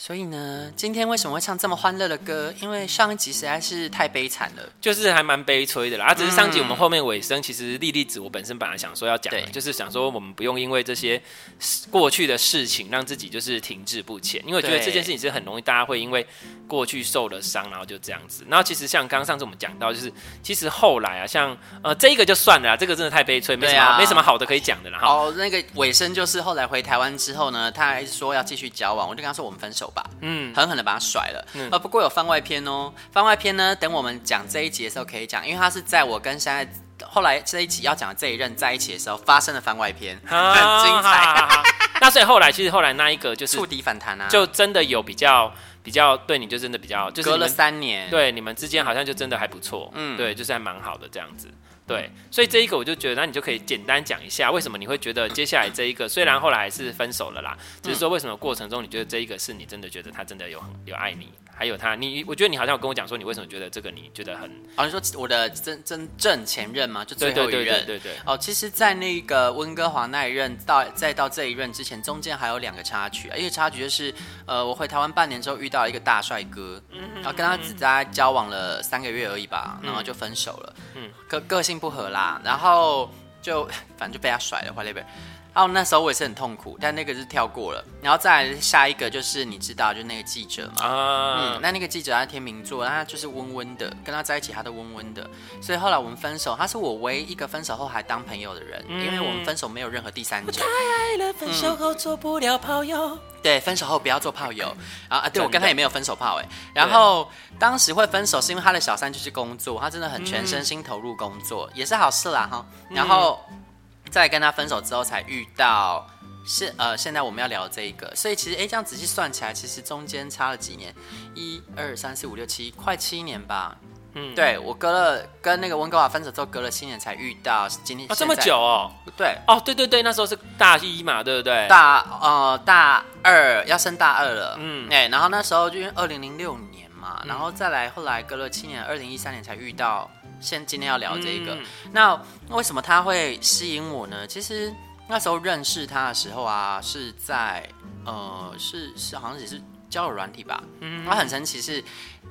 所以呢，今天为什么会唱这么欢乐的歌？因为上一集实在是太悲惨了，就是还蛮悲催的啦。啊，只是上集我们后面尾声，其实莉莉子我本身本来想说要讲的，就是想说我们不用因为这些过去的事情让自己就是停滞不前，因为我觉得这件事情是很容易大家会因为过去受了伤，然后就这样子。然后其实像刚刚上次我们讲到，就是其实后来啊，像呃这一个就算了啦，这个真的太悲催，没什么、啊、没什么好的可以讲的啦。哦，那个尾声就是后来回台湾之后呢，他还是说要继续交往，我就跟他说我们分手吧。嗯，狠狠的把他甩了。嗯，呃，不过有番外篇哦。番外篇呢，等我们讲这一集的时候可以讲，因为他是在我跟现在后来这一集要讲的这一任在一起的时候发生的番外篇，啊、很精彩。那所以后来其实后来那一个就是触底反弹啊，就真的有比较比较对你就真的比较，就是隔了三年，对你们之间好像就真的还不错。嗯，对，就是还蛮好的这样子。对，所以这一个我就觉得，那你就可以简单讲一下，为什么你会觉得接下来这一个虽然后来还是分手了啦，只、是说为什么过程中你觉得这一个是你真的觉得他真的有很有爱你，还有他，你我觉得你好像有跟我讲说，你为什么觉得这个你觉得很，好像说我的真真正前任嘛，就最后一任，对对对对对。哦，其实，在那个温哥华那一任到再到这一任之前，中间还有两个插曲，一个插曲就是，呃，我回台湾半年之后遇到一个大帅哥，然后跟他只在交往了三个月而已吧，然后就分手了，嗯，个个性不合啦，然后。然后就反正就被他甩了，坏了呗。然后那时候我也是很痛苦，但那个是跳过了。然后再来下一个就是你知道，就那个记者嘛。啊、嗯，那那个记者他天秤座，他就是温温的，跟他在一起他都温温的。所以后来我们分手，他是我唯一一个分手后还当朋友的人，嗯、因为我们分手没有任何第三者。太爱了，分手后做不了炮友。嗯、对，分手后不要做炮友啊啊！对，我跟他也没有分手炮哎。然后当时会分手是因为他的小三就是工作，他真的很全身心投入工作，嗯、也是好事啦哈。然后。在跟他分手之后才遇到，是呃，现在我们要聊这一个，所以其实哎，这样仔细算起来，其实中间差了几年，一二三四五六七，快七年吧。嗯，对，我隔了跟那个温哥华分手之后，隔了七年才遇到今天。啊，这么久哦？对，哦，对对对，那时候是大一嘛，对不对？大呃大二要升大二了，嗯，哎，然后那时候就因为二零零六年嘛，然后再来后来隔了七年，二零一三年才遇到。现今天要聊这个，嗯、那为什么他会吸引我呢？其实那时候认识他的时候啊，是在呃，是是好像也是交友软体吧。嗯，他很神奇，是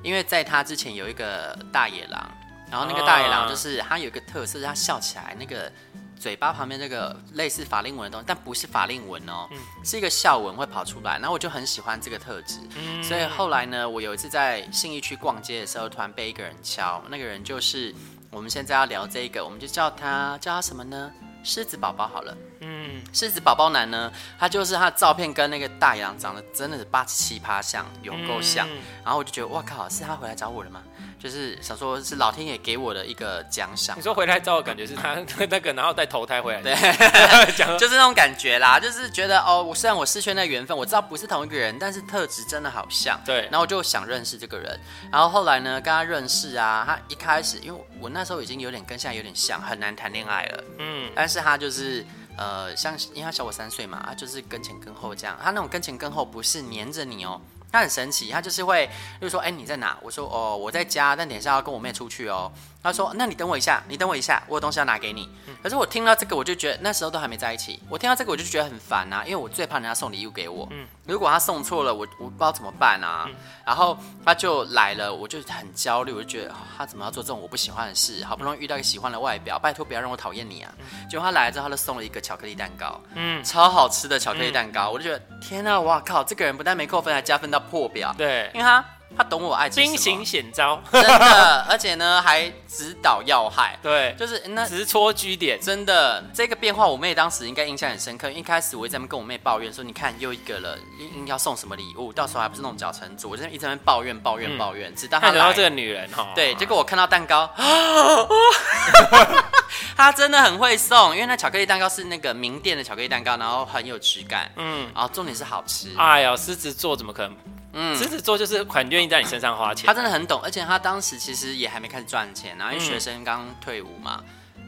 因为在他之前有一个大野狼，然后那个大野狼就是他有一个特色，他笑起来那个。嘴巴旁边这个类似法令纹的东西，但不是法令纹哦，嗯、是一个笑纹会跑出来。然后我就很喜欢这个特质，嗯、所以后来呢，我有一次在信义区逛街的时候，突然被一个人敲，那个人就是我们现在要聊这个，我们就叫他叫他什么呢？狮子宝宝好了。嗯，狮子宝宝男呢，他就是他的照片跟那个大野狼长得真的是八十七八像，有够像。嗯、然后我就觉得哇靠，是他回来找我了吗？就是想说，是老天爷给我的一个奖赏。你说回来找我，感觉是他那个，然后再投胎回来，对，就是那种感觉啦。就是觉得哦，我虽然我失去那缘分，我知道不是同一个人，但是特质真的好像。对，然后我就想认识这个人。然后后来呢，跟他认识啊，他一开始，因为我那时候已经有点跟现在有点像，很难谈恋爱了。嗯，但是他就是呃，像因为他小我三岁嘛，他就是跟前跟后这样。他那种跟前跟后不是黏着你哦。他很神奇，他就是会，就是说，哎，你在哪？我说，哦，我在家，但等一下要跟我妹出去哦。他说，那你等我一下，你等我一下，我有东西要拿给你。可是我听到这个，我就觉得那时候都还没在一起。我听到这个，我就觉得很烦啊，因为我最怕人家送礼物给我。嗯，如果他送错了，我我不知道怎么办啊。嗯、然后他就来了，我就很焦虑，我就觉得、哦、他怎么要做这种我不喜欢的事？好不容易遇到一个喜欢的外表，拜托不要让我讨厌你啊！结果他来了之后，他就送了一个巧克力蛋糕，嗯，超好吃的巧克力蛋糕，嗯、我就觉得天啊，哇靠，这个人不但没扣分，还加分到破表。对，因为他。他懂我爱情兵行险招，真的，而且呢还指导要害，对，就是那直戳居点，真的这个变化，我妹当时应该印象很深刻。一开始我一直在那边跟我妹抱怨说，你看又一个了，应要送什么礼物，到时候还不是那种脚成组，我就一直在那边抱怨抱怨抱怨，直到他来到这个女人哈，对，结果我看到蛋糕，她真的很会送，因为那巧克力蛋糕是那个名店的巧克力蛋糕，然后很有质感，嗯，然后重点是好吃。哎呀，狮子座怎么可能？嗯，狮子座就是很愿意在你身上花钱，他真的很懂，而且他当时其实也还没开始赚钱，然后因为学生刚退伍嘛，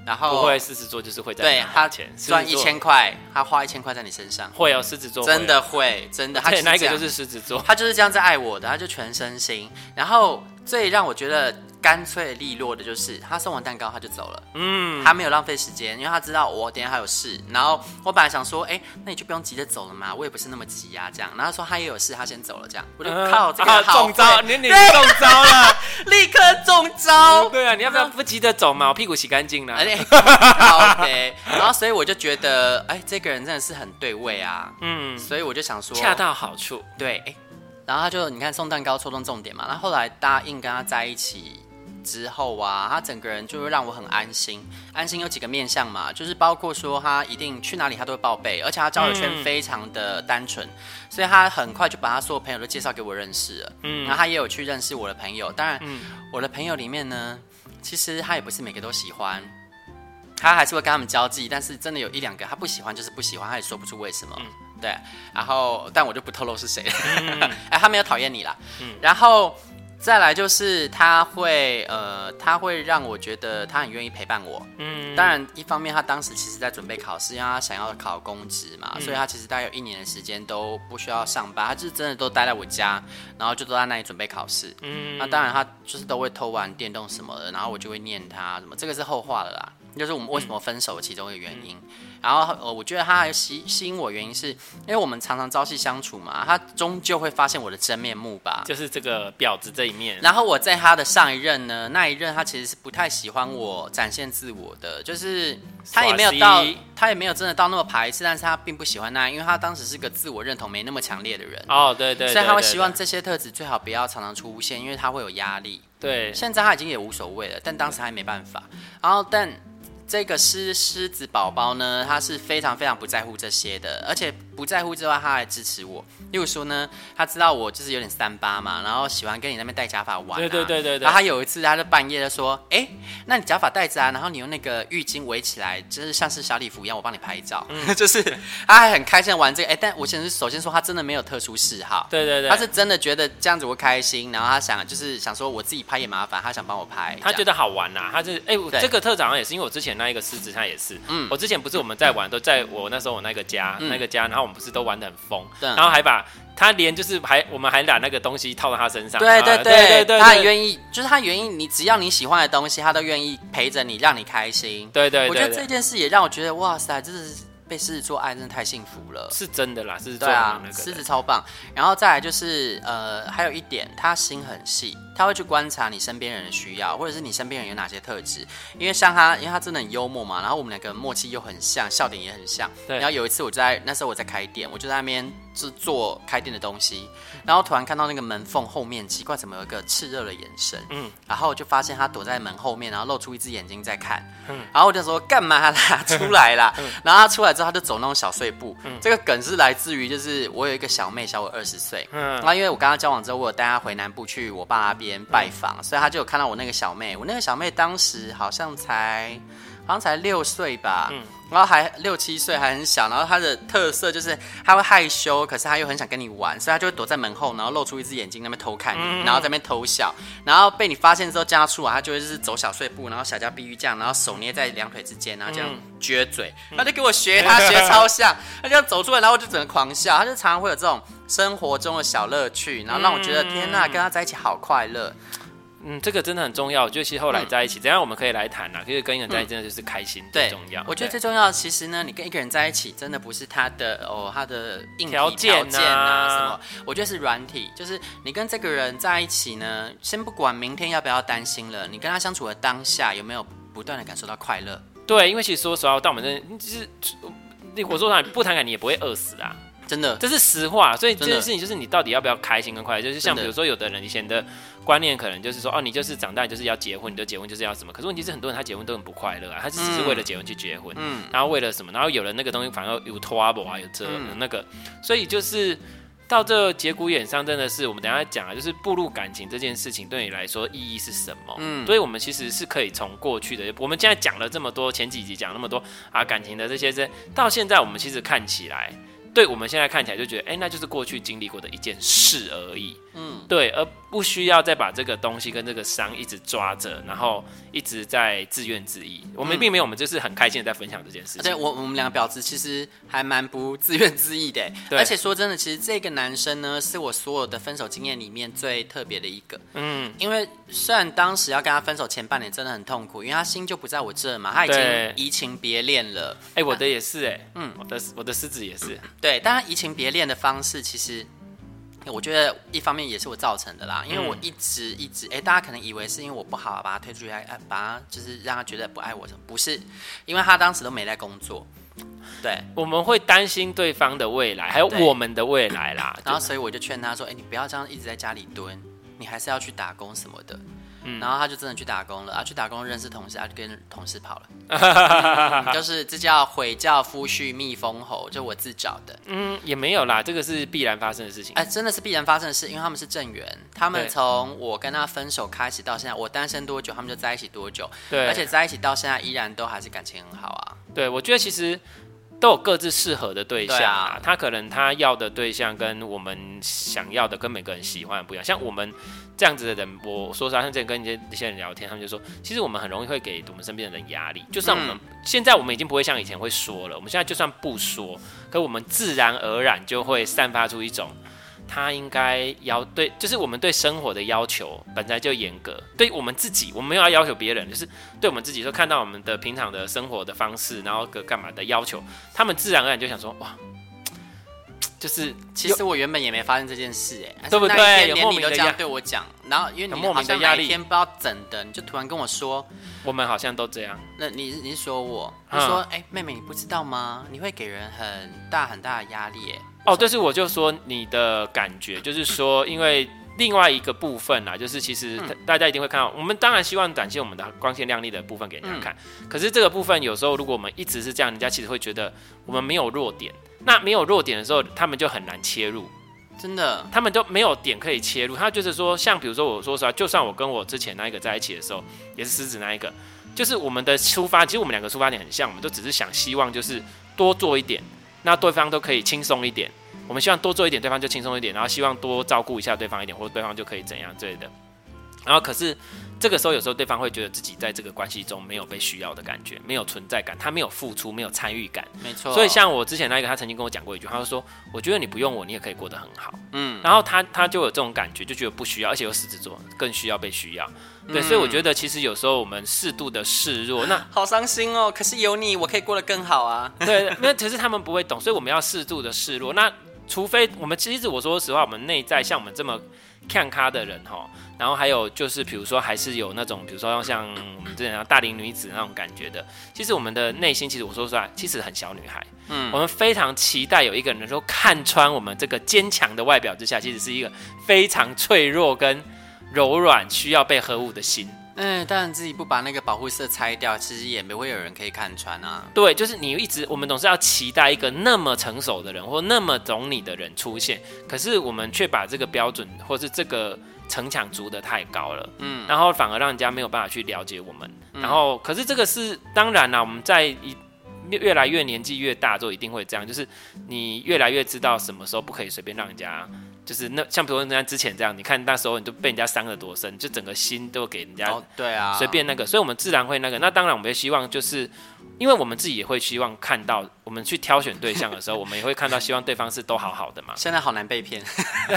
然后不会狮子座就是会在他钱，赚一千块，他花一千块在你身上，会哦狮子座真的会，真的，他那一个就是狮子座，他就是这样在爱我的，他就全身心，然后最让我觉得干脆利落的，就是他送完蛋糕他就走了，嗯，他没有浪费时间，因为他知道我等下还有事。然后我本来想说，哎、欸，那你就不用急着走了嘛，我也不是那么急呀、啊，这样。然后他说他也有事，他先走了，这样。我就靠，这个好、啊、中招，你你中招了，立刻中招。对啊，你要不要不急着走嘛？我屁股洗干净了。好的。然后所以我就觉得，哎、欸，这个人真的是很对味啊。嗯，所以我就想说，恰到好处。对，哎、欸，然后他就你看送蛋糕戳中重点嘛。然后后来答应跟他在一起。之后啊，他整个人就会让我很安心。安心有几个面向嘛，就是包括说他一定去哪里他都会报备，而且他交友圈非常的单纯，嗯、所以他很快就把他所有朋友都介绍给我认识了。嗯，然后他也有去认识我的朋友。当然，嗯、我的朋友里面呢，其实他也不是每个都喜欢，他还是会跟他们交际。但是真的有一两个他不喜欢，就是不喜欢，他也说不出为什么。嗯、对，然后但我就不透露是谁。嗯、哎，他没有讨厌你啦。嗯，然后。再来就是他会呃，他会让我觉得他很愿意陪伴我。嗯，当然一方面他当时其实在准备考试，因为他想要考公职嘛，嗯、所以他其实大概有一年的时间都不需要上班，他就是真的都待在我家，然后就都在那里准备考试。嗯，那当然他就是都会偷玩电动什么的，然后我就会念他什么，这个是后话了啦。就是我们为什么分手的其中一个原因，嗯、然后呃，我觉得他还吸吸引我原因是，因为我们常常朝夕相处嘛，他终究会发现我的真面目吧，就是这个婊子这一面。然后我在他的上一任呢，那一任他其实是不太喜欢我展现自我的，就是他也没有到，他也没有真的到那么排斥，但是他并不喜欢那样，因为他当时是个自我认同没那么强烈的人。哦，对对，对，所以他会希望这些特质最好不要常常出现，因为他会有压力。对，现在他已经也无所谓了，但当时还没办法。然后但。这个狮狮子宝宝呢，他是非常非常不在乎这些的，而且不在乎之外，他还支持我。例如说呢，他知道我就是有点三八嘛，然后喜欢跟你那边戴假发玩、啊。对对对对对。然后他有一次，他就半夜就说：“哎，那你假发戴着啊，然后你用那个浴巾围起来，就是像是小礼服一样，我帮你拍照。嗯” 就是他还很开心玩这个。哎，但我先是首先说，他真的没有特殊嗜好。对对对。他是真的觉得这样子会开心，然后他想就是想说我自己拍也麻烦，他想帮我拍。他觉得好玩呐、啊，他就是哎，对这个特长也是因为我之前那一个狮子，他也是。嗯，我之前不是我们在玩，都在我那时候我那个家、嗯、那个家，然后我们不是都玩的很疯，对然后还把他连就是还我们还把那个东西套到他身上，对对对对对，对，他很愿意，就是他愿意你只要你喜欢的东西，他都愿意陪着你，让你开心。对对，我觉得这件事也让我觉得哇塞，真的是被狮子座爱，真的太幸福了。是真的啦，狮子座对啊，狮子超棒。然后再来就是呃，还有一点，他心很细。他会去观察你身边人的需要，或者是你身边人有哪些特质。因为像他，因为他真的很幽默嘛，然后我们两个默契又很像，笑点也很像。对。然后有一次我在那时候我在开店，我就在那边制做开店的东西，然后突然看到那个门缝后面奇怪怎么有一个炽热的眼神，嗯，然后我就发现他躲在门后面，然后露出一只眼睛在看，嗯，然后我就说干嘛啦，出来啦。嗯、然后他出来之后他就走那种小碎步，嗯，这个梗是来自于就是我有一个小妹小我二十岁，嗯，然后因为我跟他交往之后，我有带他回南部去我爸那边。拜访，所以他就有看到我那个小妹。我那个小妹当时好像才，好像才六岁吧，嗯，然后还六七岁，还很小。然后他的特色就是他会害羞，可是他又很想跟你玩，所以他就会躲在门后，然后露出一只眼睛，那边偷看你，嗯、然后在那边偷笑。然后被你发现之后，叫他出来，他就会就是走小碎步，然后小家碧玉这样，然后手捏在两腿之间，然后这样撅嘴，他、嗯、就给我学他学超像，他这样走出来，然后我就整个狂笑。他就常常会有这种。生活中的小乐趣，然后让我觉得、嗯、天呐，跟他在一起好快乐。嗯，这个真的很重要。我觉得其实后来在一起，怎样、嗯、我们可以来谈啊？其实跟一个人在一起真的就是开心最重要。我觉得最重要的其实呢，你跟一个人在一起，真的不是他的哦，他的硬条件啊，啊什么。我觉得是软体，就是你跟这个人在一起呢，先不管明天要不要担心了，你跟他相处的当下有没有不断的感受到快乐？对，因为其实说实话，到我们这，其实我说实话，不谈感情你也不会饿死啊。真的，这是实话，所以这件事情就是你到底要不要开心跟快乐，就是像比如说有的人以前的观念可能就是说哦，你就是长大就是要结婚，你就结婚就是要什么，可是问题是很多人他结婚都很不快乐啊，他只是为了结婚去结婚，嗯，然后为了什么，然后有了那个东西反而有 trouble 啊，有这那个，所以就是到这节骨眼上，真的是我们等下讲啊，就是步入感情这件事情对你来说意义是什么？嗯，所以我们其实是可以从过去的，我们现在讲了这么多，前几集讲那么多啊感情的这些，这到现在我们其实看起来。对我们现在看起来就觉得，哎、欸，那就是过去经历过的一件事而已。嗯，对，而不需要再把这个东西跟这个伤一直抓着，然后一直在自怨自艾。我们并没有，我们就是很开心的在分享这件事情。对，我我们两个表子其实还蛮不自怨自艾的。对，而且说真的，其实这个男生呢，是我所有的分手经验里面最特别的一个。嗯，因为虽然当时要跟他分手前半年真的很痛苦，因为他心就不在我这嘛，他已经移情别恋了。哎，我的也是哎，嗯，我的我的狮子也是。对，但他移情别恋的方式其实。我觉得一方面也是我造成的啦，因为我一直一直哎，大家可能以为是因为我不好，把他推出去，爱把他就是让他觉得不爱我什么，不是，因为他当时都没在工作，对，我们会担心对方的未来，还有我们的未来啦，然后所以我就劝他说，哎，你不要这样一直在家里蹲，你还是要去打工什么的。嗯、然后他就真的去打工了，啊，去打工认识同事，啊，就跟同事跑了，嗯、就是这叫毁教夫婿蜜蜂侯，就我自找的。嗯，也没有啦，这个是必然发生的事情。哎，真的是必然发生的事，因为他们是正缘，他们从我跟他分手开始到现在，我单身多久，他们就在一起多久。对，而且在一起到现在依然都还是感情很好啊。对，我觉得其实都有各自适合的对象啊。啊他可能他要的对象跟我们想要的，跟每个人喜欢的不一样。像我们。这样子的人，我说实话，像之前跟一些一些人聊天，他们就说，其实我们很容易会给我们身边的人压力。就算我们、嗯、现在我们已经不会像以前会说了，我们现在就算不说，可我们自然而然就会散发出一种，他应该要对，就是我们对生活的要求本来就严格，对我们自己，我们没有要要求别人，就是对我们自己，说看到我们的平常的生活的方式，然后个干嘛的要求，他们自然而然就想说，哇。就是，其实我原本也没发生这件事，哎，对不对？连你都这样对我讲，然后因为你好像哪一天不知道怎的，你就突然跟我说，我们好像都这样。那你你是说我？你说，哎，妹妹，你不知道吗？你会给人很大很大的压力，哎。哦，但是我就说你的感觉，就是说，因为另外一个部分啊，就是其实大家一定会看到，我们当然希望展现我们的光鲜亮丽的部分给人家看，可是这个部分有时候如果我们一直是这样，人家其实会觉得我们没有弱点。那没有弱点的时候，他们就很难切入，真的，他们都没有点可以切入。他就是说，像比如说，我说实话，就算我跟我之前那一个在一起的时候，也是狮子那一个，就是我们的出发，其实我们两个出发点很像，我们都只是想希望就是多做一点，那对方都可以轻松一点。我们希望多做一点，对方就轻松一点，然后希望多照顾一下对方一点，或者对方就可以怎样之类的。然后可是。这个时候，有时候对方会觉得自己在这个关系中没有被需要的感觉，没有存在感，他没有付出，没有参与感。没错。所以像我之前那个，他曾经跟我讲过一句，他就说：“我觉得你不用我，你也可以过得很好。”嗯。然后他他就有这种感觉，就觉得不需要，而且有狮子座更需要被需要。对，嗯、所以我觉得其实有时候我们适度的示弱，那好伤心哦。可是有你，我可以过得更好啊。对，那可是他们不会懂，所以我们要适度的示弱。那除非我们其实我说实话，我们内在像我们这么看咖的人哈。然后还有就是，比如说还是有那种，比如说像我们之前啊大龄女子那种感觉的。其实我们的内心，其实我说出来，其实很小女孩。嗯，我们非常期待有一个人能够看穿我们这个坚强的外表之下，其实是一个非常脆弱跟柔软、需要被呵护的心。嗯，当然自己不把那个保护色拆掉，其实也没会有人可以看穿啊。对，就是你一直，我们总是要期待一个那么成熟的人或那么懂你的人出现，可是我们却把这个标准或是这个。城墙筑得太高了，嗯，然后反而让人家没有办法去了解我们，嗯、然后可是这个是当然啦，我们在一越来越年纪越大之后一定会这样，就是你越来越知道什么时候不可以随便让人家，就是那像比如说人家之前这样，你看那时候你都被人家伤得多深，就整个心都给人家，对啊，随便那个，所以我们自然会那个，那当然我们也希望就是。因为我们自己也会希望看到，我们去挑选对象的时候，我们也会看到希望对方是都好好的嘛。现在好难被骗，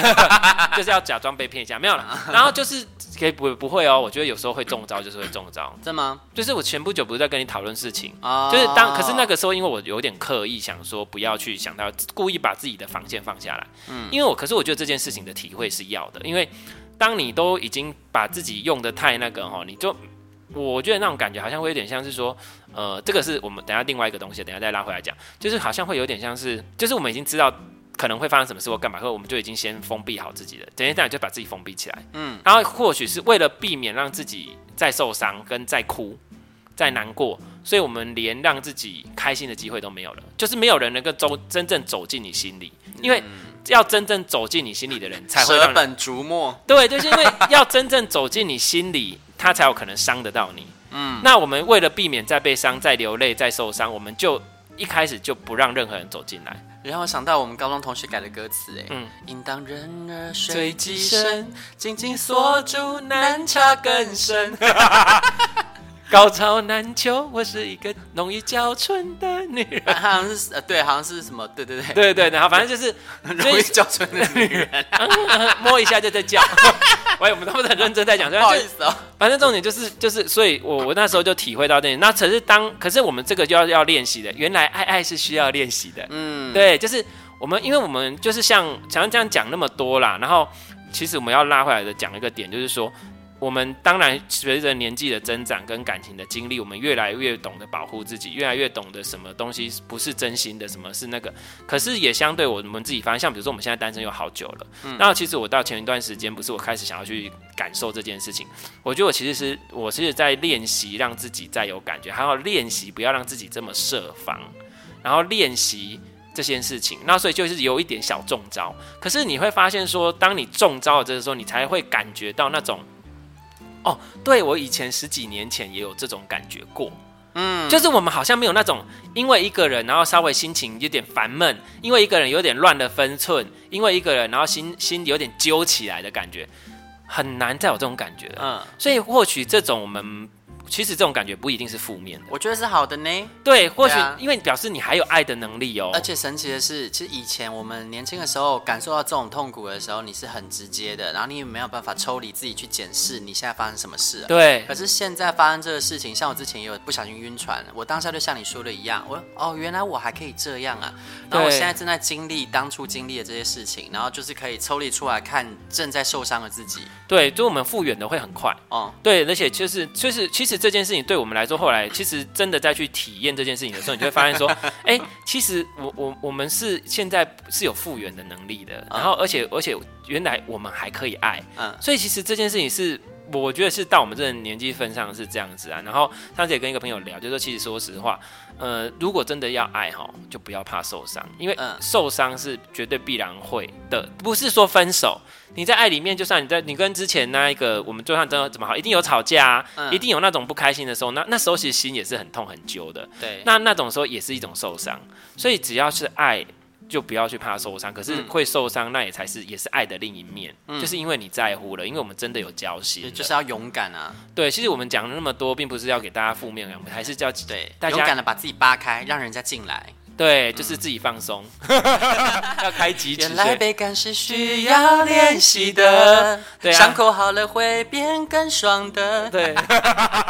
就是要假装被骗一下，没有了。然后就是可以不不会哦，我觉得有时候会中招，就是会中招。真吗？就是我前不久不是在跟你讨论事情，就是当可是那个时候，因为我有点刻意想说不要去想到，故意把自己的防线放下来。嗯，因为我可是我觉得这件事情的体会是要的，因为当你都已经把自己用的太那个哦，你就。我觉得那种感觉好像会有点像是说，呃，这个是我们等下另外一个东西，等下再拉回来讲，就是好像会有点像是，就是我们已经知道可能会发生什么事或干嘛，或我们就已经先封闭好自己了，等一下就把自己封闭起来，嗯，然后或许是为了避免让自己再受伤跟再哭、再难过，所以我们连让自己开心的机会都没有了，就是没有人能够走真正走进你心里，因为要真正走进你心里的人才会舍本逐末，对，就是因为要真正走进你心里。他才有可能伤得到你。嗯，那我们为了避免再被伤、再流泪、再受伤，我们就一开始就不让任何人走进来。然后想到我们高中同学改的歌词，哎，嗯，应当人儿水极深，紧紧锁住难插更深。高潮难求，我是一个容易娇春的女人。好像是呃，对，好像是什么，对对对，对对，然后反正就是容易娇春的女人，摸一下就在叫。喂，我们都很认真在讲，不好意思哦。反正重点就是就是，所以我我那时候就体会到那，那可是当可是我们这个就要要练习的，原来爱爱是需要练习的。嗯，对，就是我们因为我们就是像想要这样讲那么多啦，然后其实我们要拉回来的讲一个点，就是说。我们当然随着年纪的增长跟感情的经历，我们越来越懂得保护自己，越来越懂得什么东西不是真心的，什么是那个。可是也相对我们自己发现，像比如说我们现在单身有好久了，嗯，那其实我到前一段时间，不是我开始想要去感受这件事情，我觉得我其实是我是在练习让自己再有感觉，还要练习不要让自己这么设防，然后练习这件事情。那所以就是有一点小中招，可是你会发现说，当你中招了这个时候，你才会感觉到那种。哦，对，我以前十几年前也有这种感觉过，嗯，就是我们好像没有那种因为一个人，然后稍微心情有点烦闷，因为一个人有点乱了分寸，因为一个人，然后心心有点揪起来的感觉，很难再有这种感觉，嗯，所以或许这种我们。其实这种感觉不一定是负面的，我觉得是好的呢。对，或许因为表示你还有爱的能力哦。而且神奇的是，其实以前我们年轻的时候感受到这种痛苦的时候，你是很直接的，然后你也没有办法抽离自己去检视你现在发生什么事啊。对。可是现在发生这个事情，像我之前也有不小心晕船，我当下就像你说的一样，我哦，原来我还可以这样啊。然后我现在正在经历当初经历的这些事情，然后就是可以抽离出来看正在受伤的自己。对，就我们复原的会很快哦。对，而且就是就是，其实这件事情对我们来说，后来其实真的再去体验这件事情的时候，你就会发现说，哎、欸，其实我我我们是现在是有复原的能力的。然后，而且而且，原来我们还可以爱。嗯。所以，其实这件事情是，我觉得是到我们这个年纪份上是这样子啊。然后上次也跟一个朋友聊，就说其实说实话，呃，如果真的要爱哈，就不要怕受伤，因为受伤是绝对必然会的，不是说分手。你在爱里面，就算你在你跟之前那一个，我们就算真的怎么好，一定有吵架啊，嗯、一定有那种不开心的时候，那那时候其实心也是很痛很揪的。对，那那种时候也是一种受伤。所以只要是爱，就不要去怕受伤。可是会受伤，那也才是也是爱的另一面，嗯、就是因为你在乎了，因为我们真的有交心，就是要勇敢啊。对，其实我们讲了那么多，并不是要给大家负面的，我们还是叫对大家勇敢的把自己扒开，让人家进来。对，就是自己放松，要开机。原来被感是需要练习的，对啊，伤口好了会变更爽的。对，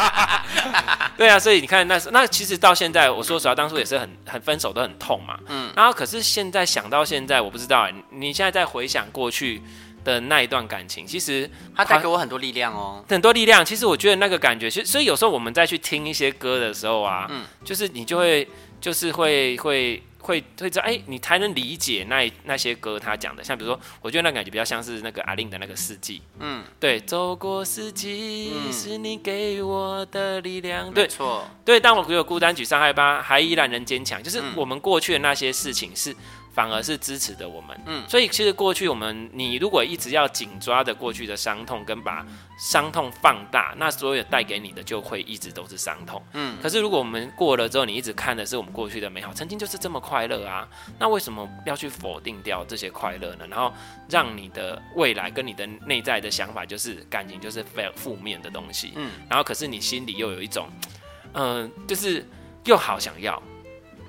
对啊，所以你看，那那其实到现在，我说实话，当初也是很很分手都很痛嘛。嗯，然后可是现在想到现在，我不知道，你现在在回想过去的那一段感情，其实它带给我很多力量哦，很多力量。其实我觉得那个感觉，其实所以有时候我们再去听一些歌的时候啊，嗯，就是你就会。就是会会会会知道，哎，你才能理解那那些歌他讲的，像比如说，我觉得那感觉比较像是那个阿令的那个四季，嗯，对，走过四季，嗯，是你给我的力量，对，没错，对，当我有孤单沮丧害怕，还依然能坚强，就是我们过去的那些事情是。反而是支持的我们，嗯，所以其实过去我们，你如果一直要紧抓着过去的伤痛，跟把伤痛放大，那所有带给你的就会一直都是伤痛，嗯。可是如果我们过了之后，你一直看的是我们过去的美好，曾经就是这么快乐啊，那为什么要去否定掉这些快乐呢？然后让你的未来跟你的内在的想法就是感情就是非常负面的东西，嗯。然后可是你心里又有一种，嗯、呃，就是又好想要。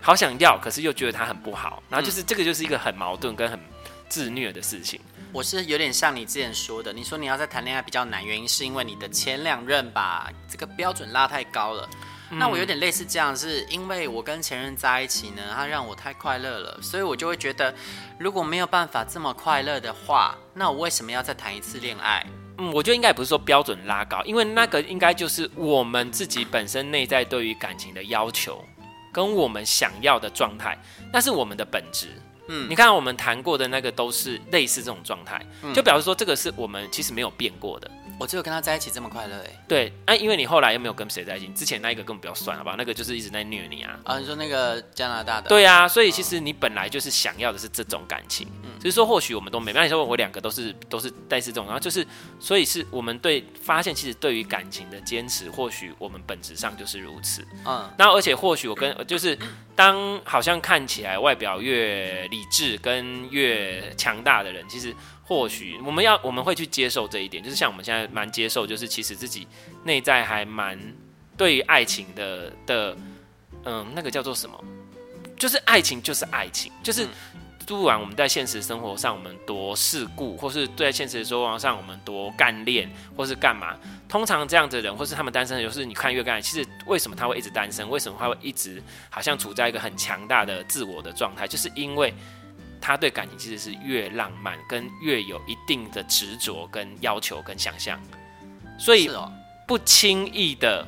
好想要，可是又觉得他很不好，然后就是这个就是一个很矛盾跟很自虐的事情。我是有点像你之前说的，你说你要在谈恋爱比较难，原因是因为你的前两任把这个标准拉太高了。嗯、那我有点类似这样，是因为我跟前任在一起呢，他让我太快乐了，所以我就会觉得，如果没有办法这么快乐的话，那我为什么要再谈一次恋爱？嗯，我觉得应该也不是说标准拉高，因为那个应该就是我们自己本身内在对于感情的要求。跟我们想要的状态，那是我们的本质。嗯，你看我们谈过的那个都是类似这种状态，嗯，就表示说这个是我们其实没有变过的。我只有跟他在一起这么快乐哎。对，哎、啊，因为你后来又没有跟谁在一起，之前那一个根本不要算，好不好？那个就是一直在虐你啊。啊，你说那个加拿大的？对啊，所以其实你本来就是想要的是这种感情，嗯、只是说或许我们都没。那你说我两个都是都是类似这种，然后就是，所以是我们对发现，其实对于感情的坚持，或许我们本质上就是如此。嗯，那而且或许我跟就是当好像看起来外表越理智跟越强大的人，其实。或许我们要我们会去接受这一点，就是像我们现在蛮接受，就是其实自己内在还蛮对于爱情的的，嗯，那个叫做什么？就是爱情就是爱情，就是不管我们在现实生活上我们多世故，或是在现实生活上我们多干练，或是干嘛，通常这样子的人，或是他们单身的，就是你看越干，其实为什么他会一直单身？为什么他会一直好像处在一个很强大的自我的状态？就是因为。他对感情其实是越浪漫，跟越有一定的执着、跟要求、跟想象，所以不轻易的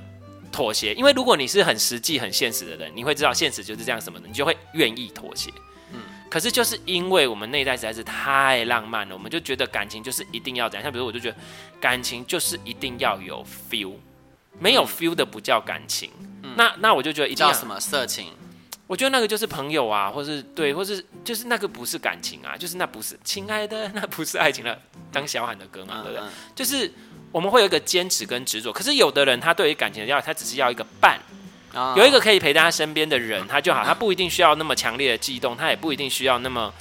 妥协。因为如果你是很实际、很现实的人，你会知道现实就是这样什么的，你就会愿意妥协。嗯，可是就是因为我们内在实在是太浪漫了，我们就觉得感情就是一定要怎样。像比如我就觉得感情就是一定要有 feel，没有 feel 的不叫感情。嗯、那那我就觉得一定要叫什么色情。我觉得那个就是朋友啊，或是对，或是就是那个不是感情啊，就是那不是亲爱的，那不是爱情了。当小喊的歌嘛，对不对？就是我们会有一个坚持跟执着。可是有的人他对于感情的要，他只是要一个伴，有一个可以陪在他身边的人，他就好。他不一定需要那么强烈的悸动，他也不一定需要那么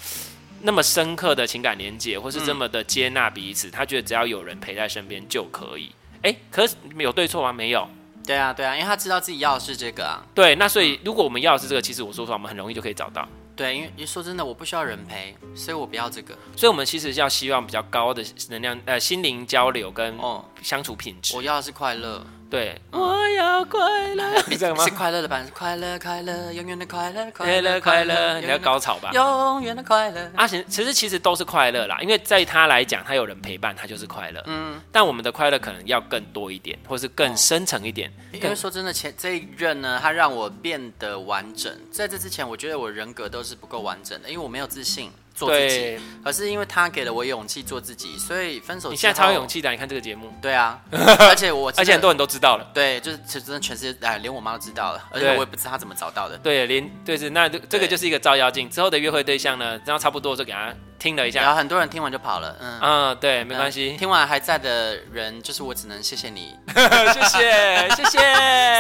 那么深刻的情感连接，或是这么的接纳彼此。他觉得只要有人陪在身边就可以。哎，可是有对错吗？没有。对啊，对啊，因为他知道自己要的是这个啊。对，那所以如果我们要的是这个，其实我说实话，我们很容易就可以找到。对，因为你说真的，我不需要人陪，所以我不要这个。所以，我们其实要希望比较高的能量，呃，心灵交流跟相处品质。我要的是快乐。对，我要快乐，是这样吗？是快乐的版，快乐快乐，永远的快乐，快乐快乐，你要高潮吧？永远的快乐。啊，其实其实其实都是快乐啦，因为在他来讲，他有人陪伴，他就是快乐。嗯，但我们的快乐可能要更多一点，或是更深层一点。因为说真的，前这一任呢，他让我变得完整。在这之前，我觉得我人格都是不够完整的，因为我没有自信。做自己，可是因为他给了我勇气做自己，所以分手。你现在超有勇气的，你看这个节目。对啊，而且我，而且很多人都知道了。对，就是其实真的全世界，哎，连我妈都知道了，而且我也不知道他怎么找到的。对，连对是那这个就是一个照妖镜。之后的约会对象呢，然后差不多就给他听了一下，然后很多人听完就跑了。嗯嗯，对，没关系。听完还在的人，就是我只能谢谢你，谢谢谢谢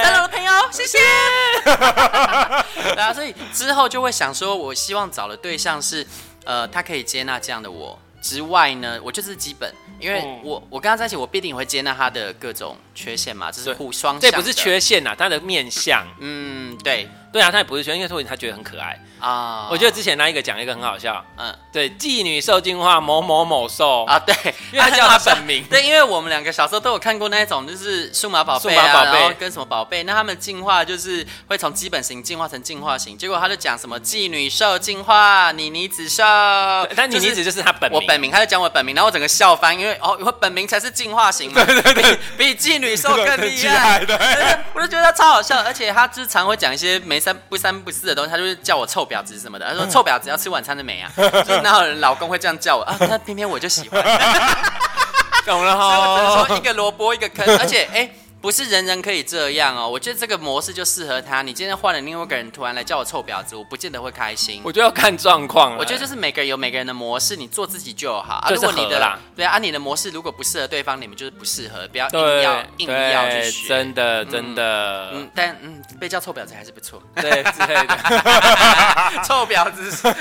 三楼的朋友，谢谢。然后 所以之后就会想说，我希望找的对象是。呃，他可以接纳这样的我之外呢，我就是基本，因为我我跟他在一起，我必定会接纳他的各种缺陷嘛，这是互双向。这不是缺陷呐，他的面相。嗯，对。对啊，他也不是缺陷，因为说他觉得很可爱。啊。我觉得之前那一个讲一个很好笑，嗯，对，妓女受进化某某某兽啊，对，因为他叫他本名。对，因为我们两个小时候都有看过那一种，就是数码宝贝啊，然后跟什么宝贝，那他们进化就是会从基本型进化成进化型。结果他就讲什么妓女兽进化，妮妮子受，但妮妮子就是他本名，我本名，他就讲我本名，然后我整个笑翻，因为哦，我本名才是进化型嘛，对对对，比妓女兽更厉害，对，我就觉得他超好笑，而且他经常会讲一些没。三不三不四的东西，他就是叫我臭婊子什么的。他说臭婊子要吃晚餐的没啊？就是哪有人老公会这样叫我啊？那偏偏我就喜欢，懂了哈。所以我只能说一个萝卜一个坑，而且哎。欸不是人人可以这样哦，我觉得这个模式就适合他。你今天换了另外一个人，突然来叫我臭婊子，我不见得会开心。我觉得要看状况。我觉得就是每个人有每个人的模式，你做自己就好。啊，如果你的啦，对啊，你的模式如果不适合对方，你们就是不适合，不要硬要硬要去学。真的真的，嗯，但嗯，被叫臭婊子还是不错。对，之类的。臭婊子，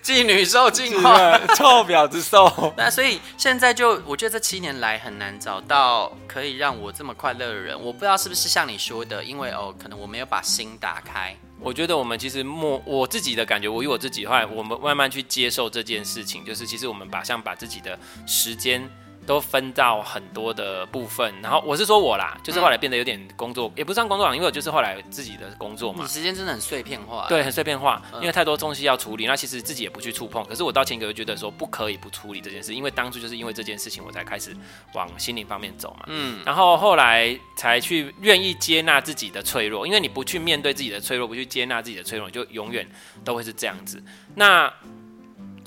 妓女受进化，臭婊子受。那所以现在就，我觉得这七年来很难找到可以让我这么。快乐的人，我不知道是不是像你说的，因为哦，可能我没有把心打开。我觉得我们其实默，我自己的感觉，我以我自己的话，我们慢慢去接受这件事情，就是其实我们把像把自己的时间。都分到很多的部分，然后我是说我啦，就是后来变得有点工作，嗯、也不算工作，因为我就是后来自己的工作嘛。你时间真的很碎片化，对，很碎片化，因为太多东西要处理，那其实自己也不去触碰。可是我到前一个月觉得说不可以不处理这件事，因为当初就是因为这件事情，我才开始往心灵方面走嘛。嗯，然后后来才去愿意接纳自己的脆弱，因为你不去面对自己的脆弱，不去接纳自己的脆弱，你就永远都会是这样子。那。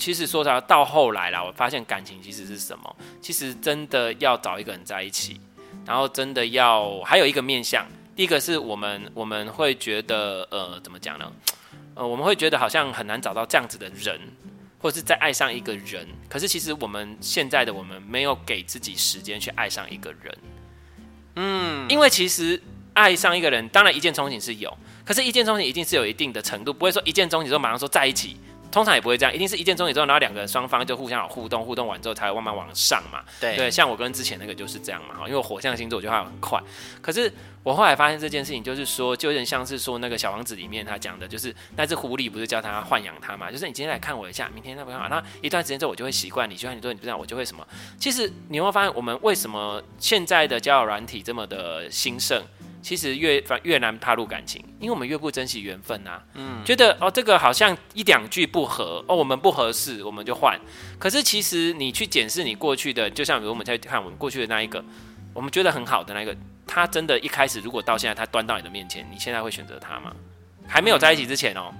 其实说实话，到后来啦，我发现感情其实是什么？其实真的要找一个人在一起，然后真的要还有一个面向。第一个是我们我们会觉得呃，怎么讲呢？呃，我们会觉得好像很难找到这样子的人，或者是再爱上一个人。可是其实我们现在的我们没有给自己时间去爱上一个人。嗯，因为其实爱上一个人，当然一见钟情是有，可是一见钟情一定是有一定的程度，不会说一见钟情之后马上说在一起。通常也不会这样，一定是一见钟情之后，然后两个人双方就互相有互动，互动完之后才会慢慢往上嘛。对对，像我跟之前那个就是这样嘛，哈，因为我火象星座我觉得它很快。可是我后来发现这件事情，就是说，就有点像是说那个小王子里面他讲的，就是那只狐狸不是叫他豢养他嘛，就是你今天来看我一下，明天再不看，那一段时间之后我就会习惯你，就像你说你不这样，我就会什么。其实你会发现，我们为什么现在的交友软体这么的兴盛？其实越越难踏入感情，因为我们越不珍惜缘分啊。嗯，觉得哦，这个好像一两句不合哦，我们不合适，我们就换。可是其实你去检视你过去的，就像比如我们在看我们过去的那一个，我们觉得很好的那个，他真的一开始如果到现在他端到你的面前，你现在会选择他吗？还没有在一起之前哦。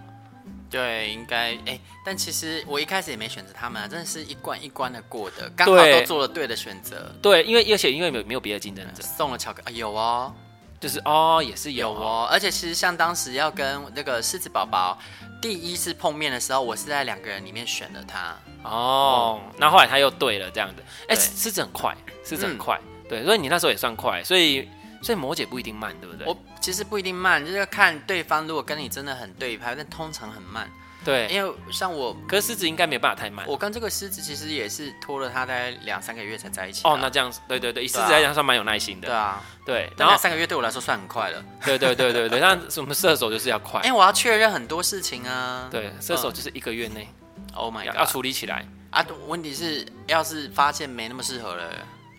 对，应该哎，但其实我一开始也没选择他们啊，真的是一关一关的过的，刚好都做了对的选择。对，因为而且因为没有没有别的竞争者，送了巧克力，啊，有哦。就是哦，也是有哦，而且其实像当时要跟那个狮子宝宝第一次碰面的时候，我是在两个人里面选了他。哦，那、嗯、后来他又对了这样子，哎、欸，狮子很快，狮子很快，嗯、对，所以你那时候也算快，所以所以摩羯不一定慢，对不对？我其实不一定慢，就是要看对方如果跟你真的很对拍，但通常很慢。对，因为像我，可是狮子应该没有办法太慢。我跟这个狮子其实也是拖了他大概两三个月才在一起。哦，那这样子，对对对，以狮子来讲算蛮有耐心的。对啊，对，然后三个月对我来说算很快了。对对对对对，但我们射手就是要快，因为我要确认很多事情啊。对，射手就是一个月内，Oh my God，要处理起来啊。问题是，要是发现没那么适合了，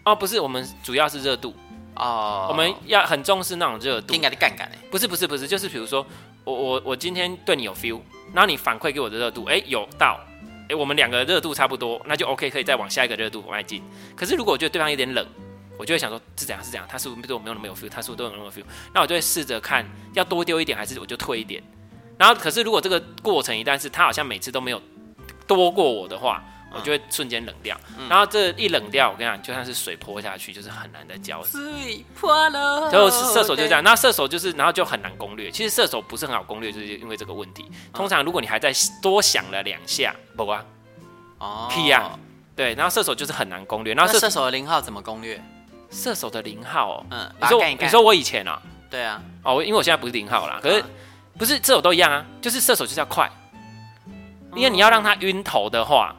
哦，不是，我们主要是热度哦，我们要很重视那种热度。应该的干干哎，不是不是不是，就是比如说我我我今天对你有 feel。然后你反馈给我的热度，哎，有到，哎，我们两个热度差不多，那就 OK，可以再往下一个热度迈进。可是如果我觉得对方有点冷，我就会想说是怎样是怎样，他是不是对我没有那么有 feel，他是不是对我没有那么 feel？那我就会试着看要多丢一点，还是我就退一点。然后可是如果这个过程一旦是他好像每次都没有多过我的话。我就会瞬间冷掉，嗯、然后这一冷掉，我跟你讲，就像是水泼下去，就是很难再浇。水泼了，就是射手就这样。那射手就是，然后就很难攻略。其实射手不是很好攻略，就是因为这个问题。通常如果你还在多想了两下，不啊，哦，屁呀，对。然后射手就是很难攻略。然后射手的零号怎么攻略？射手的零号，哦，嗯，你说你说我以前啊，对啊，哦，因为我现在不是零号啦，可是不是射手都一样啊，就是射手就是要快，因为你要让他晕头的话。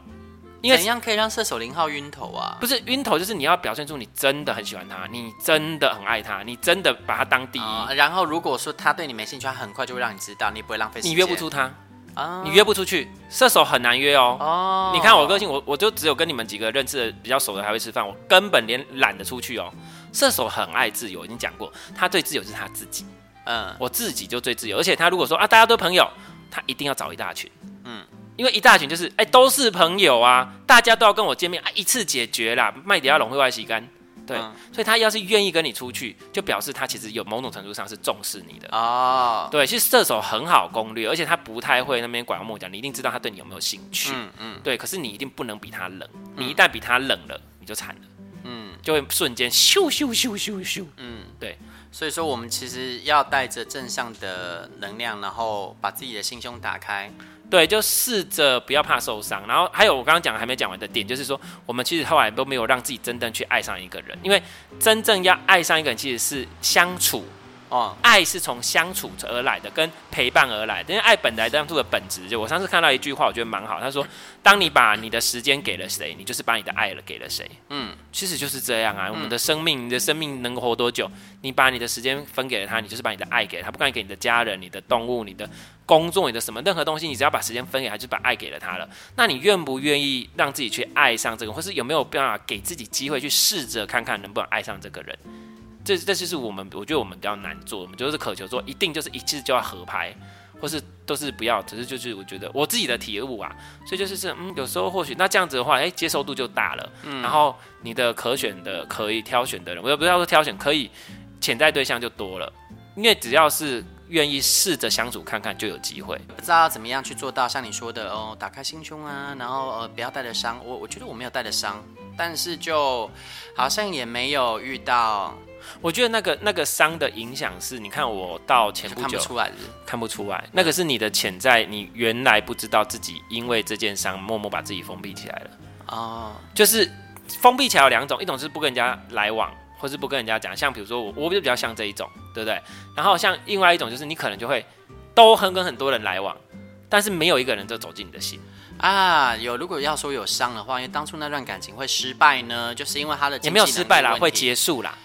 因为怎样可以让射手零号晕头啊？不是晕头，就是你要表现出你真的很喜欢他，你真的很爱他，你真的把他当第一。哦、然后如果说他对你没兴趣，他很快就会让你知道，你不会浪费时间。你约不出他，哦、你约不出去，射手很难约哦。哦，你看我个性，我我就只有跟你们几个认识的比较熟的还会吃饭，我根本连懒得出去哦。射手很爱自由，已经讲过，他最自由是他自己。嗯，我自己就最自由，而且他如果说啊，大家都朋友，他一定要找一大群。嗯。因为一大群就是哎、欸，都是朋友啊，大家都要跟我见面啊，一次解决啦，麦迪亚龙会外洗干，对，嗯、所以他要是愿意跟你出去，就表示他其实有某种程度上是重视你的。哦。对，其实射手很好攻略，而且他不太会那边拐弯抹角，你一定知道他对你有没有兴趣，嗯嗯，对，可是你一定不能比他冷，你一旦比他冷了，你就惨了，嗯，就会瞬间咻咻咻咻咻，嗯，对，所以说我们其实要带着正向的能量，然后把自己的心胸打开。对，就试着不要怕受伤。然后还有我刚刚讲还没讲完的点，就是说我们其实后来都没有让自己真正去爱上一个人，因为真正要爱上一个人，其实是相处。哦，爱是从相处而来的，跟陪伴而来的。因为爱本来当初的本质，就我上次看到一句话，我觉得蛮好。他说：“当你把你的时间给了谁，你就是把你的爱了给了谁。”嗯，其实就是这样啊。我们的生命，你的生命能够活多久？你把你的时间分给了他，你就是把你的爱给了他。不管给你的家人、你的动物、你的工作、你的什么任何东西，你只要把时间分给他，就把爱给了他了。那你愿不愿意让自己去爱上这个，或是有没有办法给自己机会去试着看看能不能爱上这个人？这这就是我们，我觉得我们比较难做，我们就是渴求说，一定就是一次就要合拍，或是都是不要，只是就是我觉得我自己的体悟啊，所以就是是嗯，有时候或许那这样子的话，哎，接受度就大了，嗯，然后你的可选的可以挑选的人，我也不要说挑选，可以潜在对象就多了，因为只要是愿意试着相处看看，就有机会。不知道怎么样去做到像你说的哦，打开心胸啊，然后呃不要带着伤。我我觉得我没有带着伤，但是就好像也没有遇到。我觉得那个那个伤的影响是，你看我到前不久看不出来的，看不出来，那个是你的潜在，你原来不知道自己因为这件伤默默把自己封闭起来了。哦，就是封闭起来有两种，一种是不跟人家来往，或是不跟人家讲，像比如说我，我就比较像这一种，对不对？然后像另外一种就是你可能就会都很跟很多人来往，但是没有一个人就走进你的心啊。有，如果要说有伤的话，因为当初那段感情会失败呢，就是因为他的也没有失败啦，会结束啦。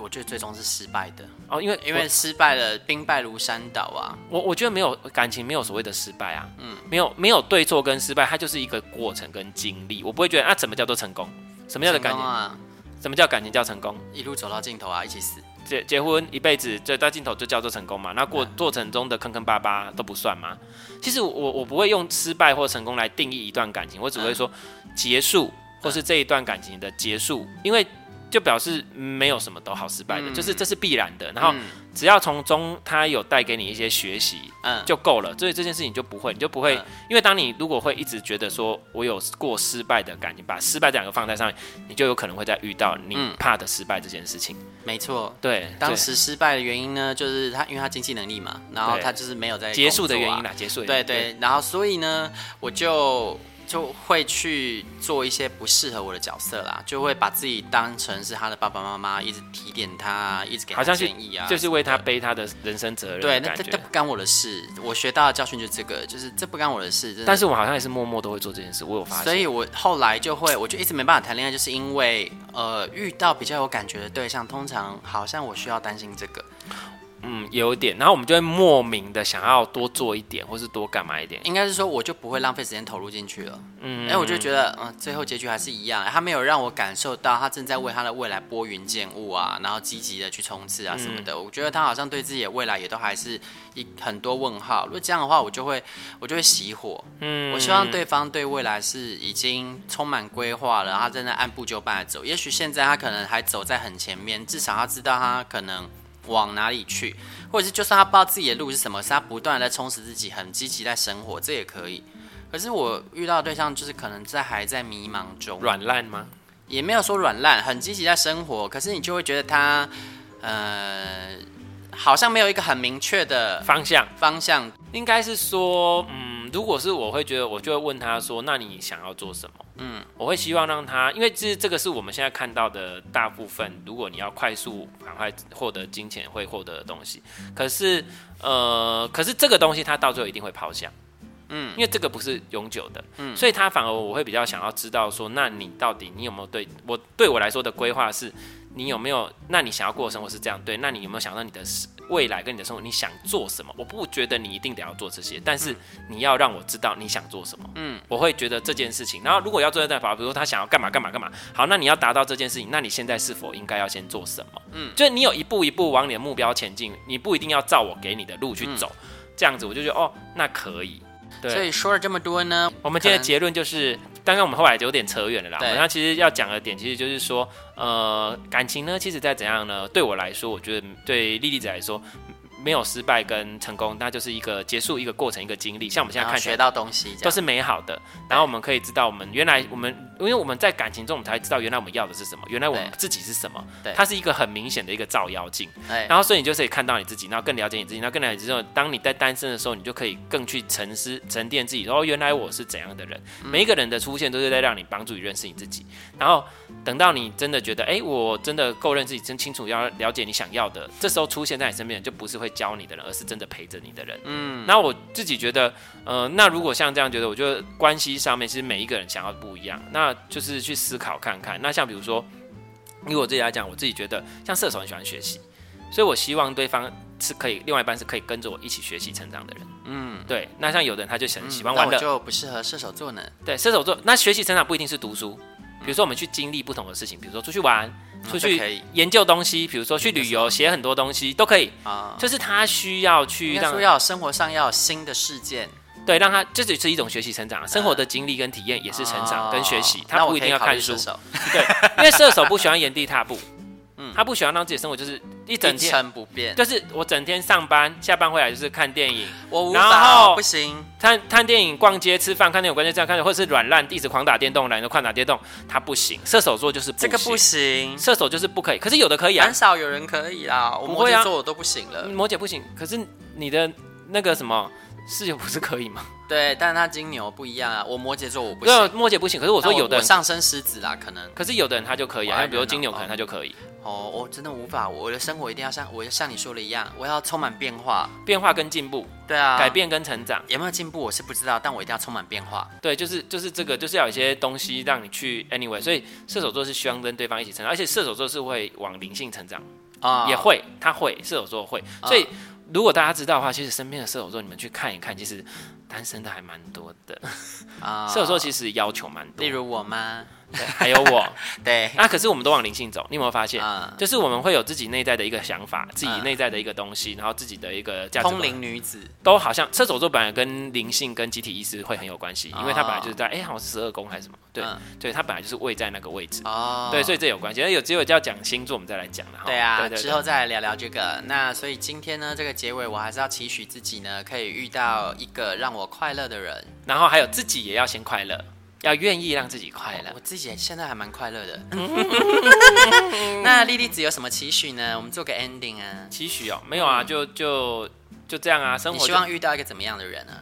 我觉得最终是失败的哦，因为因为失败了，兵败如山倒啊。我我觉得没有感情，没有所谓的失败啊，嗯，没有没有对错跟失败，它就是一个过程跟经历。我不会觉得啊，怎么叫做成功？什么样的感情啊？什么叫感情叫成功？一路走到尽头啊，一起死。结结婚一辈子，走到尽头就叫做成功嘛？那过过程中的坑坑巴巴都不算吗？其实我我不会用失败或成功来定义一段感情，我只会说结束或是这一段感情的结束，因为。就表示没有什么都好失败的，嗯、就是这是必然的。然后只要从中他有带给你一些学习，嗯，就够了。所以这件事情就不会，你就不会，嗯、因为当你如果会一直觉得说我有过失败的感情，把失败这两个放在上面，你就有可能会再遇到你怕的失败这件事情。嗯、没错，对，当时失败的原因呢，就是他因为他经济能力嘛，然后他就是没有在、啊、结束的原因啦，结束的原因。对对，然后所以呢，我就。就会去做一些不适合我的角色啦，就会把自己当成是他的爸爸妈妈，一直提点他，一直给他建议啊，就是为他背他的人生责任。对，那这这不干我的事。我学到的教训就是这个，就是这不干我的事。但是我好像也是默默都会做这件事，我有发现。所以我后来就会，我就一直没办法谈恋爱，就是因为呃遇到比较有感觉的对象，通常好像我需要担心这个。嗯，有点，然后我们就会莫名的想要多做一点，或是多干嘛一点。应该是说，我就不会浪费时间投入进去了。嗯，哎，我就觉得，嗯，最后结局还是一样。他没有让我感受到他正在为他的未来拨云见雾啊，然后积极的去冲刺啊什么的。嗯、我觉得他好像对自己的未来也都还是一很多问号。如果这样的话，我就会我就会熄火。嗯，我希望对方对未来是已经充满规划了，他正在按部就班的走。也许现在他可能还走在很前面，至少他知道他可能。往哪里去，或者是就算他不知道自己的路是什么，是他不断的在充实自己，很积极在生活，这也可以。可是我遇到的对象就是可能在还在迷茫中，软烂吗？也没有说软烂，很积极在生活，可是你就会觉得他，呃，好像没有一个很明确的方向。方向应该是说，嗯。如果是我会觉得，我就会问他说：“那你想要做什么？”嗯，我会希望让他，因为这这个是我们现在看到的大部分。如果你要快速赶快获得金钱会获得的东西，可是呃，可是这个东西他到最后一定会抛下，嗯，因为这个不是永久的，嗯，所以他反而我会比较想要知道说：“那你到底你有没有对我对我来说的规划是？”你有没有？那你想要过的生活是这样对？那你有没有想到你的未来跟你的生活？你想做什么？我不觉得你一定得要做这些，但是你要让我知道你想做什么。嗯，我会觉得这件事情。然后如果要做的代法，比如说他想要干嘛干嘛干嘛，好，那你要达到这件事情，那你现在是否应该要先做什么？嗯，就是你有一步一步往你的目标前进，你不一定要照我给你的路去走，嗯、这样子我就觉得哦，那可以。对，所以说了这么多呢，我们今天的结论就是。刚刚我们后来就有点扯远了啦。那对其实要讲的点，其实就是说，呃，感情呢，其实在怎样呢，对我来说，我觉得对莉莉子来说。没有失败跟成功，那就是一个结束，一个过程，一个经历。像我们现在看学到东西，都是美好的。然后我们可以知道，我们原来我们，因为我们在感情中，我们才知道原来我们要的是什么，原来我们自己是什么。对，它是一个很明显的一个照妖镜。对，然后所以你就可以看到你自己，然后更了解你自己，然后更了解之后，当你在单身的时候，你就可以更去沉思、沉淀自己。哦，原来我是怎样的人。每一个人的出现都是在让你帮助你认识你自己。然后等到你真的觉得，哎，我真的够认识自己，真清楚要了解你想要的，这时候出现在你身边的就不是会教你的人，而是。真的陪着你的人，嗯，那我自己觉得，呃，那如果像这样觉得，我觉得关系上面其实每一个人想要的不一样，那就是去思考看看。那像比如说，以我自己来讲，我自己觉得，像射手很喜欢学习，所以我希望对方是可以，另外一半是可以跟着我一起学习成长的人，嗯，对。那像有的人他就很喜欢玩的，就不适合射手座呢。对，射手座那学习成长不一定是读书，比如说我们去经历不同的事情，比如说出去玩。出去研究东西，比如说去旅游，写很多东西都可以啊。就是他需要去让说要生活上要有新的事件，对，让他这只是一种学习成长，生活的经历跟体验也是成长跟学习。他不一定要看书，对，因为射手不喜欢原地踏步，嗯，他不喜欢让自己的生活就是一整天一成不变，就是我整天上班下班回来就是看电影，我无法然后不行，看看电影、逛街、吃饭、看电影、逛街这样看，或者是软烂，一直狂打电动，懒得快打电动，他不行。射手座就是不行这个不行，射手就是不可以。可是有的可以啊，很少有人可以啊，我摩羯座我都不行了，摩羯不行。可是你的那个什么室友不是可以吗？对，但是他金牛不一样啊，我摩羯座我不行，摩羯不行。可是我说有的人上升狮子啦，可能，可是有的人他就可以啊，比如金牛可能他就可以。哦，我真的无法，我的生活一定要像我像你说的一样，我要充满变化，变化跟进步。对啊，改变跟成长有没有进步我是不知道，但我一定要充满变化。对，就是就是这个，就是要有一些东西让你去 anyway。所以射手座是希望跟对方一起成长，而且射手座是会往灵性成长啊，也会，他会射手座会。所以如果大家知道的话，其实身边的射手座你们去看一看，其实单身的还蛮多的啊。射手座其实要求蛮多，例如我吗？对，还有我，对，那、啊、可是我们都往灵性走，你有没有发现？嗯、就是我们会有自己内在的一个想法，自己内在的一个东西，然后自己的一个价值观。通灵女子都好像射手座本来跟灵性跟集体意识会很有关系，因为他本来就是在哎、欸，好像是十二宫还是什么？对，嗯、对，他本来就是位在那个位置。哦，对，所以这有关系。那有机会就要讲星座，我们再来讲了。对啊，对对对，之后再来聊聊这个。那所以今天呢，这个结尾我还是要期许自己呢，可以遇到一个让我快乐的人，然后还有自己也要先快乐。要愿意让自己快乐，我自己现在还蛮快乐的。那莉莉子有什么期许呢？我们做个 ending 啊。期许哦，没有啊，就就就这样啊。生活，你希望遇到一个怎么样的人呢？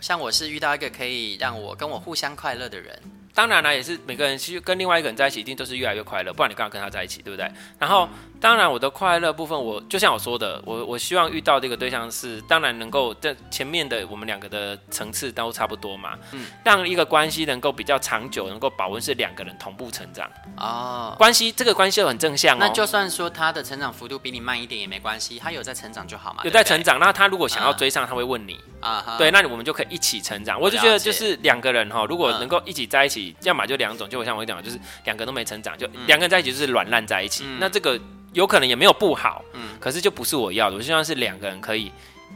像我是遇到一个可以让我跟我互相快乐的人。当然了，也是每个人其实跟另外一个人在一起，一定都是越来越快乐，不然你干嘛跟他在一起，对不对？然后。当然，我的快乐部分，我就像我说的，我我希望遇到这个对象是，当然能够在前面的我们两个的层次都差不多嘛，嗯，让一个关系能够比较长久，能够保温，是两个人同步成长哦。关系这个关系又很正向哦。那就算说他的成长幅度比你慢一点也没关系，他有在成长就好嘛。有在成长，那他如果想要追上，他会问你啊，对，那我们就可以一起成长。我就觉得就是两个人哈，如果能够一起在一起，要么就两种，就像我跟你讲，就是两个都没成长，就两个人在一起就是软烂在一起，那这个。有可能也没有不好，嗯，可是就不是我要的。我希望是两个人可以。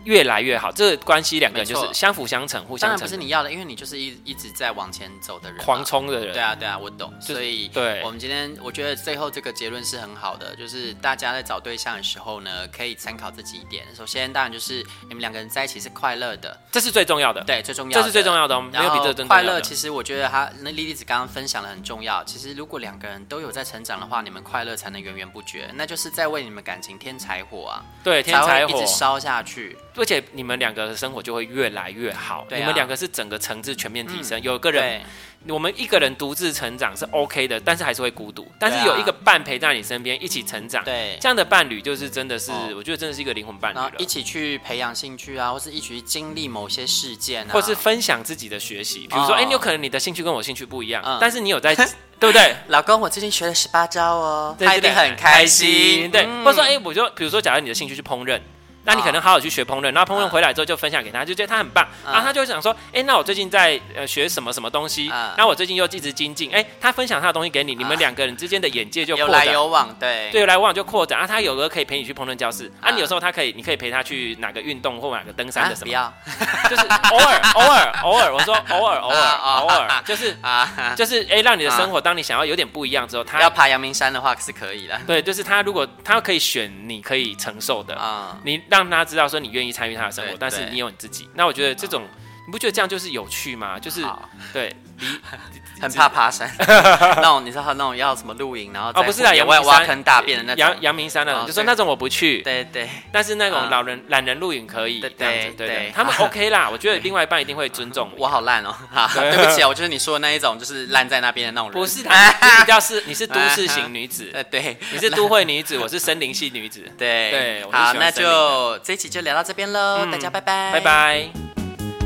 越来越好，这个关系两个人就是相辅相成，互相。当然不是你要的，因为你就是一一直在往前走的人，狂冲的人。对啊，对啊，我懂。所以，对，我们今天我觉得最后这个结论是很好的，就是大家在找对象的时候呢，可以参考这几点。首先，当然就是你们两个人在一起是快乐的，这是最重要的。对，最重要的，这是最重要的。没有比这更快乐。其实我觉得他那莉莉子刚刚分享的很重要。其实如果两个人都有在成长的话，你们快乐才能源源不绝，那就是在为你们感情添柴火啊。对，添柴火一直烧下去，而且你们两个的生活就会越来越好。你们两个是整个层次全面提升。有个人，我们一个人独自成长是 OK 的，但是还是会孤独。但是有一个伴陪在你身边，一起成长，对，这样的伴侣就是真的是，我觉得真的是一个灵魂伴侣了。一起去培养兴趣啊，或是一起去经历某些事件啊，或是分享自己的学习。比如说，哎，你有可能你的兴趣跟我兴趣不一样，但是你有在，对不对？老公，我最近学了十八招哦，他一定很开心。对，或者说，哎，我就比如说，假如你的兴趣是烹饪。那你可能好好去学烹饪，然后烹饪回来之后就分享给他，就觉得他很棒，然后他就想说，哎，那我最近在呃学什么什么东西，然后我最近又一直精进，哎，他分享他的东西给你，你们两个人之间的眼界就有来有往，对，对，有来有往就扩展，啊他有个可以陪你去烹饪教室，啊，你有时候他可以，你可以陪他去哪个运动或哪个登山的什么，不要，就是偶尔 偶尔偶尔，我说偶尔偶尔偶尔，就是啊，就是哎，让你的生活，当你想要有点不一样之后，他要爬阳明山的话是可以的，对，就是他如果他可以选你可以承受的啊，你让他知道说你。愿意参与他的生活，但是你有你自己。那我觉得这种，你不觉得这样就是有趣吗？就是对，很怕爬山，那种你知道那种要什么露营，然后哦不是啊，野外挖坑大便的那种，阳阳明山那种，就说那种我不去。对对，但是那种老人懒人露营可以。对对对，他们 OK 啦。我觉得另外一半一定会尊重 我。好烂哦，对不起啊，我就是你说的那一种，就是烂在那边的那种人。不是，他比较是你是都市型女子，对，你是都会女子，我是森林系女子。对对，好，那就这一期就聊到这边喽，大家拜拜，拜拜。